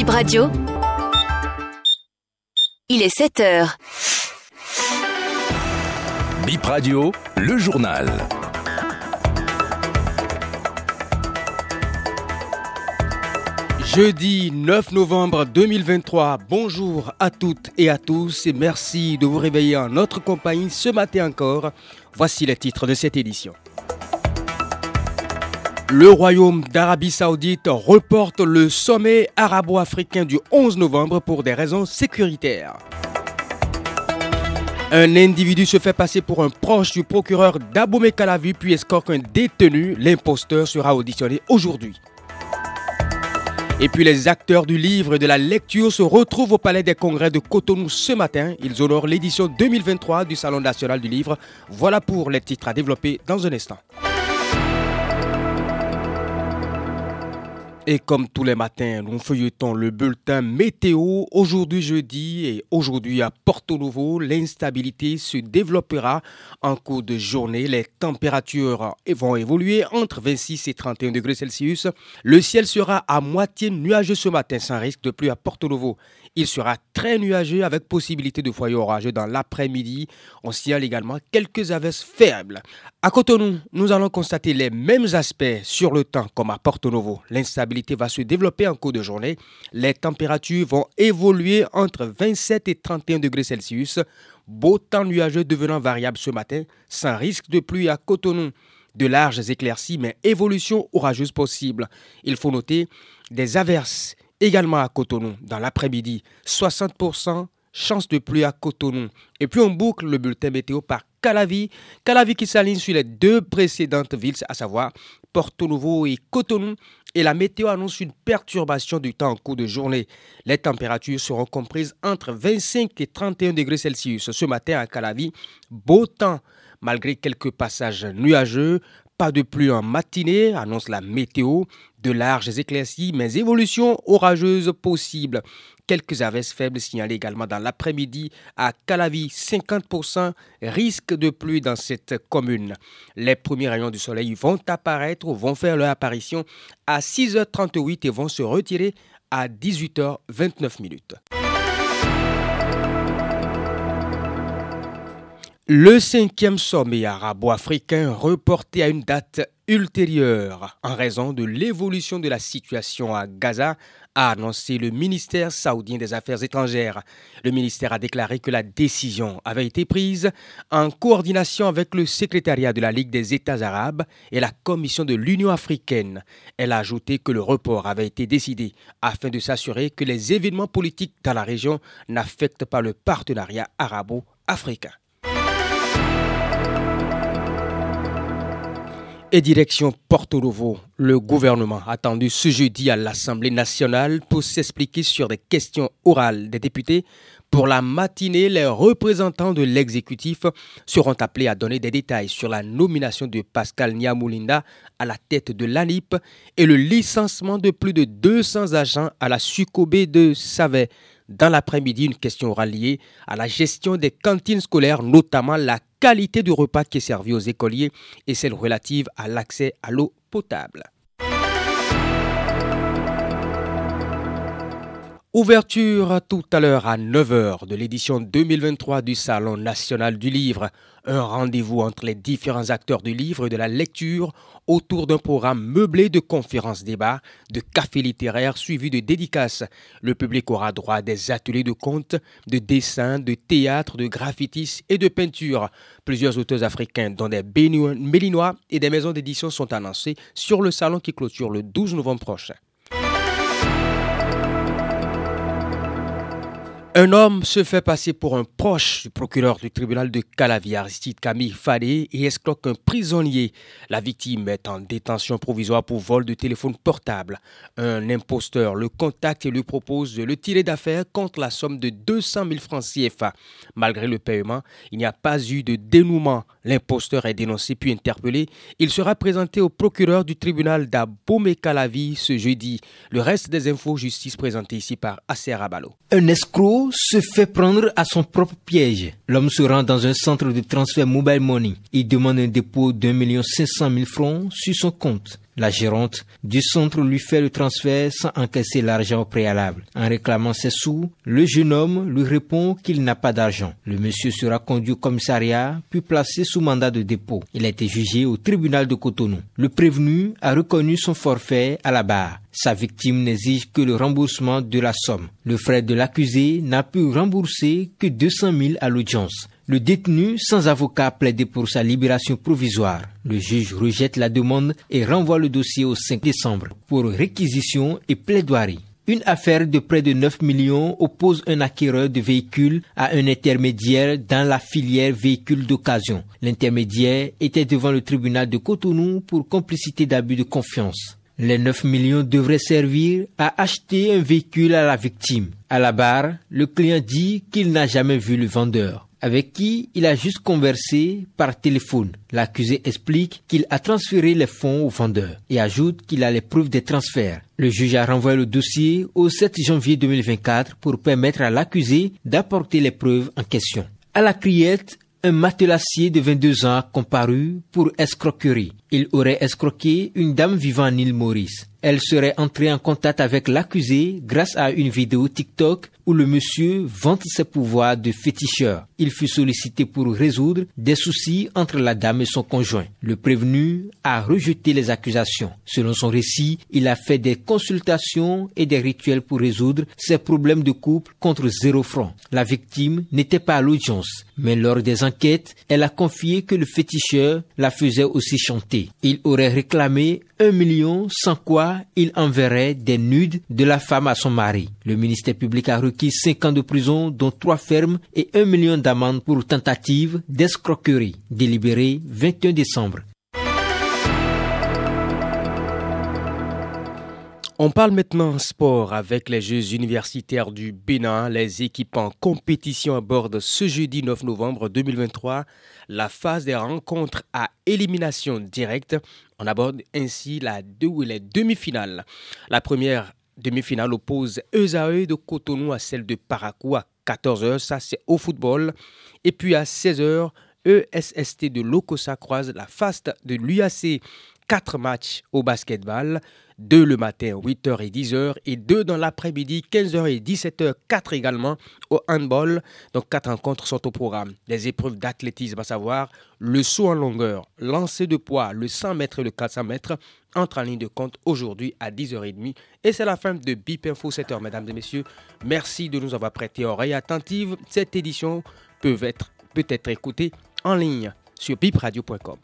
Bip Radio. Il est 7 heures. Bip Radio, le journal. Jeudi 9 novembre 2023, bonjour à toutes et à tous et merci de vous réveiller en notre compagnie ce matin encore. Voici les titres de cette édition. Le Royaume d'Arabie Saoudite reporte le sommet arabo-africain du 11 novembre pour des raisons sécuritaires. Un individu se fait passer pour un proche du procureur d'Aboumé Kalavi puis escorte un détenu. L'imposteur sera auditionné aujourd'hui. Et puis les acteurs du livre et de la lecture se retrouvent au Palais des Congrès de Cotonou ce matin. Ils honorent l'édition 2023 du Salon national du livre. Voilà pour les titres à développer dans un instant. Et comme tous les matins, nous feuilletons le bulletin météo. Aujourd'hui jeudi et aujourd'hui à Porto Novo, l'instabilité se développera en cours de journée. Les températures vont évoluer entre 26 et 31 degrés Celsius. Le ciel sera à moitié nuageux ce matin sans risque de pluie à Porto Novo. Il sera très nuageux avec possibilité de foyers orageux dans l'après-midi. On signale également quelques averses faibles. À Cotonou, nous allons constater les mêmes aspects sur le temps comme à Porto Novo. L'instabilité va se développer en cours de journée. Les températures vont évoluer entre 27 et 31 degrés Celsius. Beau temps nuageux devenant variable ce matin, sans risque de pluie à Cotonou. De larges éclaircies, mais évolution orageuse possible. Il faut noter des averses également à Cotonou dans l'après-midi. 60% chance de pluie à Cotonou. Et puis on boucle le bulletin météo par Calavi. Calavi qui s'aligne sur les deux précédentes villes, à savoir Porto Novo et Cotonou. Et la météo annonce une perturbation du temps en cours de journée. Les températures seront comprises entre 25 et 31 degrés Celsius. Ce matin à Calavi, beau temps malgré quelques passages nuageux. Pas de pluie en matinée, annonce la météo. De larges éclaircies, mais évolution orageuse possible. Quelques averses faibles signalées également dans l'après-midi à Calavi, 50% risque de pluie dans cette commune. Les premiers rayons du soleil vont apparaître ou vont faire leur apparition à 6h38 et vont se retirer à 18h29 minutes. Le cinquième sommet arabo-africain reporté à une date ultérieure en raison de l'évolution de la situation à Gaza a annoncé le ministère saoudien des Affaires étrangères. Le ministère a déclaré que la décision avait été prise en coordination avec le secrétariat de la Ligue des États arabes et la Commission de l'Union africaine. Elle a ajouté que le report avait été décidé afin de s'assurer que les événements politiques dans la région n'affectent pas le partenariat arabo-africain. Et direction Porto Novo, le gouvernement attendu ce jeudi à l'Assemblée nationale pour s'expliquer sur des questions orales des députés. Pour la matinée, les représentants de l'exécutif seront appelés à donner des détails sur la nomination de Pascal Niamoulinda à la tête de l'ANIP et le licenciement de plus de 200 agents à la Sucobé de Savet. Dans l'après-midi, une question aura à la gestion des cantines scolaires, notamment la qualité du repas qui est servi aux écoliers et celle relative à l'accès à l'eau potable. Ouverture tout à l'heure à 9h de l'édition 2023 du Salon national du livre. Un rendez-vous entre les différents acteurs du livre et de la lecture autour d'un programme meublé de conférences-débats, de cafés littéraires suivis de dédicaces. Le public aura droit à des ateliers de contes, de dessins, de théâtre, de graffitis et de peinture. Plusieurs auteurs africains, dont des Mélinois et des maisons d'édition, sont annoncés sur le salon qui clôture le 12 novembre prochain. Un homme se fait passer pour un proche du procureur du tribunal de Calavi, Aristide Camille Fadé, et escroque un prisonnier. La victime est en détention provisoire pour vol de téléphone portable. Un imposteur le contacte et lui propose de le tirer d'affaire contre la somme de 200 000 francs CFA. Malgré le paiement, il n'y a pas eu de dénouement. L'imposteur est dénoncé puis interpellé. Il sera présenté au procureur du tribunal d'Abomey Calavi ce jeudi. Le reste des infos justice présentées ici par Acer Abalo. Un escroc se fait prendre à son propre piège. L'homme se rend dans un centre de transfert mobile money. Il demande un dépôt d'un million cinq cent mille francs sur son compte. La gérante du centre lui fait le transfert sans encaisser l'argent au préalable. En réclamant ses sous, le jeune homme lui répond qu'il n'a pas d'argent. Le monsieur sera conduit au commissariat puis placé sous mandat de dépôt. Il a été jugé au tribunal de Cotonou. Le prévenu a reconnu son forfait à la barre. Sa victime n'exige que le remboursement de la somme. Le frère de l'accusé n'a pu rembourser que 200 000 à l'audience. Le détenu sans avocat plaide pour sa libération provisoire. Le juge rejette la demande et renvoie le dossier au 5 décembre pour réquisition et plaidoirie. Une affaire de près de 9 millions oppose un acquéreur de véhicules à un intermédiaire dans la filière véhicules d'occasion. L'intermédiaire était devant le tribunal de Cotonou pour complicité d'abus de confiance. Les 9 millions devraient servir à acheter un véhicule à la victime. À la barre, le client dit qu'il n'a jamais vu le vendeur avec qui il a juste conversé par téléphone. L'accusé explique qu'il a transféré les fonds au vendeur et ajoute qu'il a les preuves des transferts. Le juge a renvoyé le dossier au 7 janvier 2024 pour permettre à l'accusé d'apporter les preuves en question. À la criette, un matelassier de 22 ans comparu pour escroquerie. Il aurait escroqué une dame vivant en île Maurice. Elle serait entrée en contact avec l'accusé grâce à une vidéo TikTok où le monsieur vante ses pouvoirs de féticheur. Il fut sollicité pour résoudre des soucis entre la dame et son conjoint. Le prévenu a rejeté les accusations. Selon son récit, il a fait des consultations et des rituels pour résoudre ses problèmes de couple contre zéro franc. La victime n'était pas à l'audience, mais lors des enquêtes, elle a confié que le féticheur la faisait aussi chanter. Il aurait réclamé un million sans quoi il enverrait des nudes de la femme à son mari. Le ministère public a requis 5 ans de prison, dont 3 fermes et 1 million d'amende pour tentative d'escroquerie, délibéré 21 décembre. On parle maintenant sport avec les Jeux universitaires du Bénin. Les équipes en compétition abordent ce jeudi 9 novembre 2023 la phase des rencontres à élimination directe. On aborde ainsi la deux, les demi-finales. La première demi-finale oppose ESAE de Cotonou à celle de Parakou à 14h. Ça, c'est au football. Et puis à 16h, ESST de Lokosa croise la FAST de l'UAC. Quatre matchs au basketball. 2 le matin, 8h et 10h, et 2 dans l'après-midi, 15h et 17h, 4 également au handball. Donc 4 rencontres sont au programme. Les épreuves d'athlétisme, à savoir le saut en longueur, lancer de poids, le 100 mètres et le 400 mètres, entrent en ligne de compte aujourd'hui à 10h30. Et c'est la fin de BIP Info 7h, mesdames et messieurs. Merci de nous avoir prêté oreille attentive. Cette édition peut être, peut être écoutée en ligne sur bipradio.com.